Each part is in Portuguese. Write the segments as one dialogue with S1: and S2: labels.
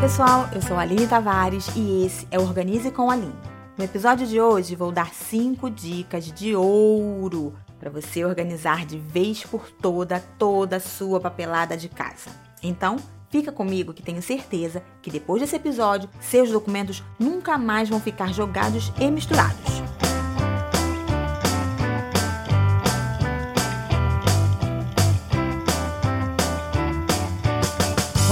S1: Pessoal, eu sou Aline Tavares e esse é Organize com Aline. No episódio de hoje vou dar 5 dicas de ouro para você organizar de vez por toda toda a sua papelada de casa. Então, fica comigo que tenho certeza que depois desse episódio, seus documentos nunca mais vão ficar jogados e misturados.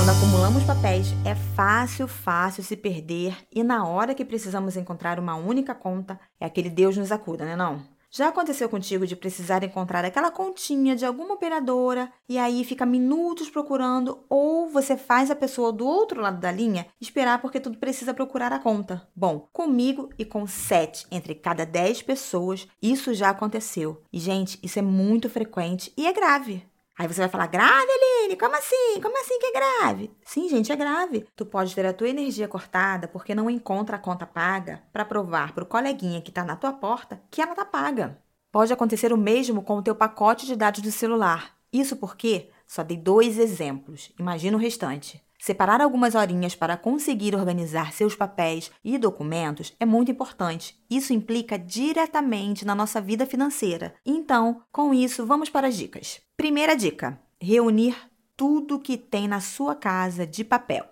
S1: Quando acumulamos papéis, é fácil, fácil se perder e na hora que precisamos encontrar uma única conta, é aquele Deus nos acuda, né não? Já aconteceu contigo de precisar encontrar aquela continha de alguma operadora e aí fica minutos procurando ou você faz a pessoa do outro lado da linha esperar porque tudo precisa procurar a conta? Bom, comigo e com sete entre cada dez pessoas, isso já aconteceu. E, gente, isso é muito frequente e é grave. Aí você vai falar, grave, Aline? Como assim? Como assim que é grave? Sim, gente, é grave. Tu pode ter a tua energia cortada porque não encontra a conta paga para provar pro coleguinha que tá na tua porta que ela tá paga. Pode acontecer o mesmo com o teu pacote de dados do celular. Isso porque só dei dois exemplos. Imagina o restante. Separar algumas horinhas para conseguir organizar seus papéis e documentos é muito importante. Isso implica diretamente na nossa vida financeira. Então, com isso, vamos para as dicas. Primeira dica: reunir tudo que tem na sua casa de papel.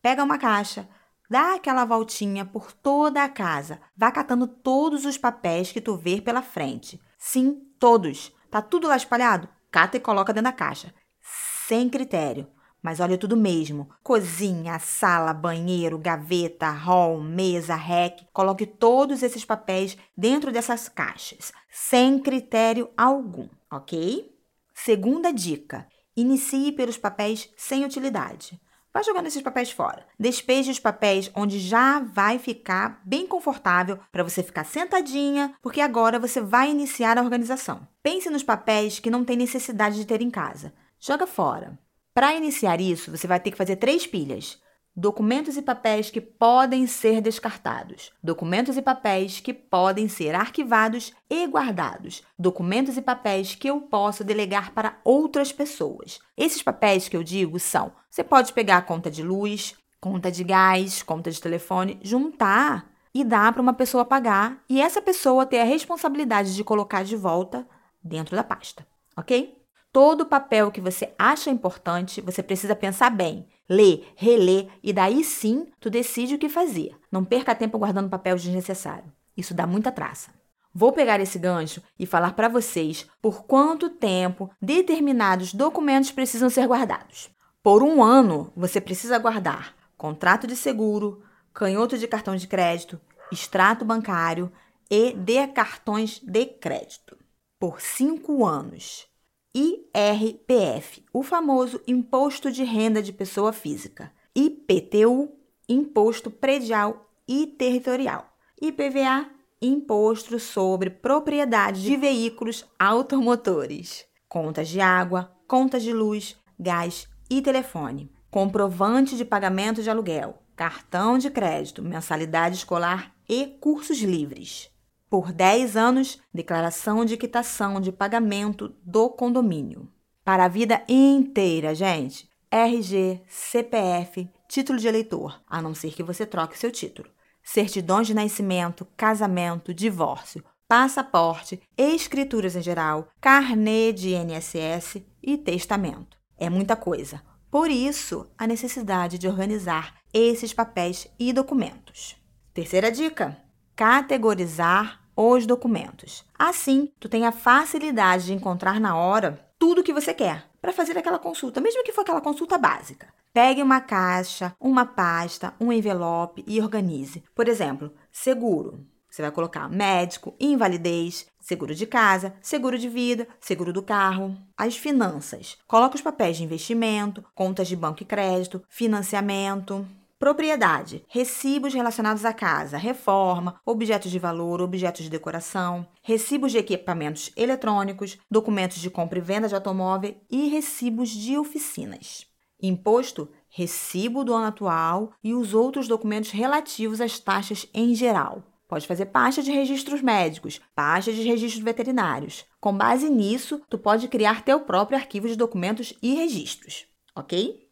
S1: Pega uma caixa, dá aquela voltinha por toda a casa, vá catando todos os papéis que tu vê pela frente. Sim, todos. Tá tudo lá espalhado? Cata e coloca dentro da caixa. Sem critério. Mas olha tudo mesmo: cozinha, sala, banheiro, gaveta, hall, mesa, rec. Coloque todos esses papéis dentro dessas caixas, sem critério algum, ok? Segunda dica: inicie pelos papéis sem utilidade. Vá jogando esses papéis fora. Despeje os papéis onde já vai ficar bem confortável para você ficar sentadinha, porque agora você vai iniciar a organização. Pense nos papéis que não tem necessidade de ter em casa. Joga fora. Para iniciar isso, você vai ter que fazer três pilhas. Documentos e papéis que podem ser descartados. Documentos e papéis que podem ser arquivados e guardados. Documentos e papéis que eu posso delegar para outras pessoas. Esses papéis que eu digo são: você pode pegar a conta de luz, conta de gás, conta de telefone, juntar e dar para uma pessoa pagar e essa pessoa ter a responsabilidade de colocar de volta dentro da pasta, ok? Todo papel que você acha importante, você precisa pensar bem, ler, reler e daí sim tu decide o que fazer. Não perca tempo guardando papel desnecessário. Isso dá muita traça. Vou pegar esse gancho e falar para vocês por quanto tempo determinados documentos precisam ser guardados. Por um ano, você precisa guardar contrato de seguro, canhoto de cartão de crédito, extrato bancário e de cartões de crédito. Por cinco anos. IRPF, o famoso Imposto de Renda de Pessoa Física, IPTU, Imposto Predial e Territorial, IPVA, Imposto sobre Propriedade de Veículos Automotores, contas de água, contas de luz, gás e telefone, comprovante de pagamento de aluguel, cartão de crédito, mensalidade escolar e cursos livres por 10 anos, declaração de quitação de pagamento do condomínio. Para a vida inteira, gente. RG, CPF, título de eleitor, a não ser que você troque seu título. Certidões de nascimento, casamento, divórcio, passaporte, escrituras em geral, carnê de INSS e testamento. É muita coisa. Por isso, a necessidade de organizar esses papéis e documentos. Terceira dica: categorizar os documentos. Assim, tu tem a facilidade de encontrar na hora tudo o que você quer para fazer aquela consulta, mesmo que for aquela consulta básica. Pegue uma caixa, uma pasta, um envelope e organize. Por exemplo, seguro. Você vai colocar médico, invalidez, seguro de casa, seguro de vida, seguro do carro. As finanças. Coloque os papéis de investimento, contas de banco e crédito, financiamento. Propriedade: recibos relacionados à casa, reforma, objetos de valor, objetos de decoração, recibos de equipamentos eletrônicos, documentos de compra e venda de automóvel e recibos de oficinas. Imposto: recibo do ano atual e os outros documentos relativos às taxas em geral. Pode fazer pasta de registros médicos, pasta de registros veterinários. Com base nisso, tu pode criar teu próprio arquivo de documentos e registros, ok?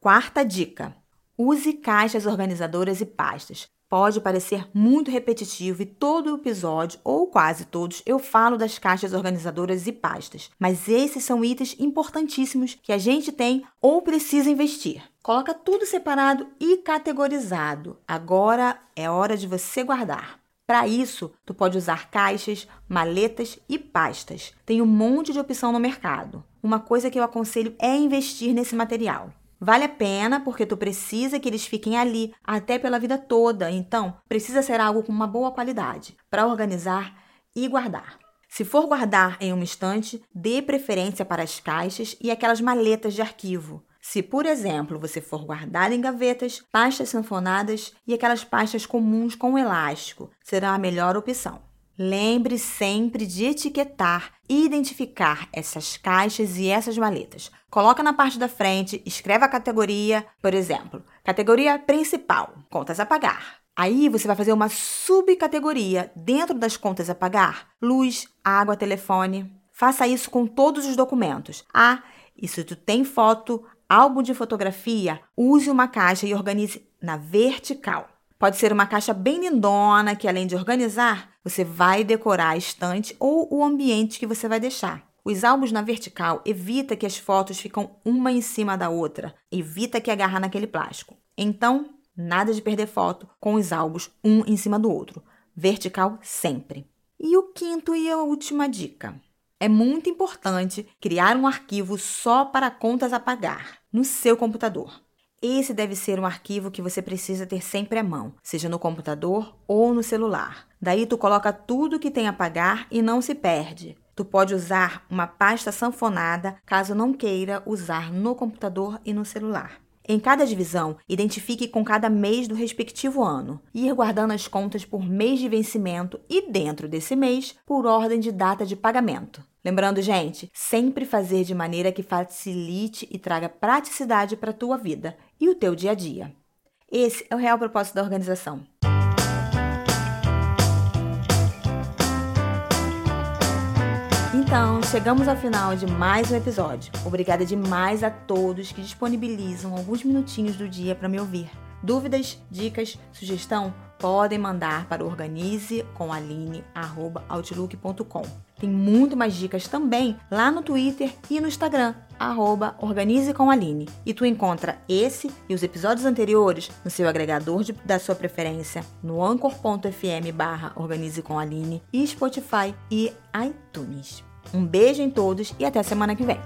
S1: Quarta dica: Use caixas organizadoras e pastas. Pode parecer muito repetitivo e todo episódio, ou quase todos, eu falo das caixas organizadoras e pastas, mas esses são itens importantíssimos que a gente tem ou precisa investir. Coloca tudo separado e categorizado. Agora é hora de você guardar. Para isso, tu pode usar caixas, maletas e pastas. Tem um monte de opção no mercado. Uma coisa que eu aconselho é investir nesse material. Vale a pena porque tu precisa que eles fiquem ali até pela vida toda, então precisa ser algo com uma boa qualidade para organizar e guardar. Se for guardar em uma estante, dê preferência para as caixas e aquelas maletas de arquivo. Se, por exemplo, você for guardar em gavetas, pastas sanfonadas e aquelas pastas comuns com elástico, será a melhor opção. Lembre sempre de etiquetar e identificar essas caixas e essas maletas. Coloca na parte da frente, escreve a categoria, por exemplo, categoria principal, contas a pagar. Aí você vai fazer uma subcategoria dentro das contas a pagar, luz, água, telefone. Faça isso com todos os documentos. Ah, e se tu tem foto, álbum de fotografia, use uma caixa e organize na vertical. Pode ser uma caixa bem lindona que, além de organizar, você vai decorar a estante ou o ambiente que você vai deixar. Os álbuns na vertical evita que as fotos ficam uma em cima da outra, evita que agarra naquele plástico. Então, nada de perder foto com os álbuns um em cima do outro. Vertical sempre. E o quinto e a última dica. É muito importante criar um arquivo só para contas a pagar no seu computador. Esse deve ser um arquivo que você precisa ter sempre à mão, seja no computador ou no celular. Daí tu coloca tudo que tem a pagar e não se perde. Tu pode usar uma pasta sanfonada caso não queira usar no computador e no celular. Em cada divisão, identifique com cada mês do respectivo ano, ir guardando as contas por mês de vencimento e, dentro desse mês, por ordem de data de pagamento. Lembrando, gente, sempre fazer de maneira que facilite e traga praticidade para a tua vida e o teu dia a dia. Esse é o real propósito da organização. Então, chegamos ao final de mais um episódio. Obrigada demais a todos que disponibilizam alguns minutinhos do dia para me ouvir. Dúvidas, dicas, sugestão? Podem mandar para organizecomaline.outlook.com. Tem muito mais dicas também lá no Twitter e no Instagram, arroba Organize com Aline. E tu encontra esse e os episódios anteriores no seu agregador de, da sua preferência, no anchor.fm barra Organize com Aline e Spotify e iTunes. Um beijo em todos e até semana que vem.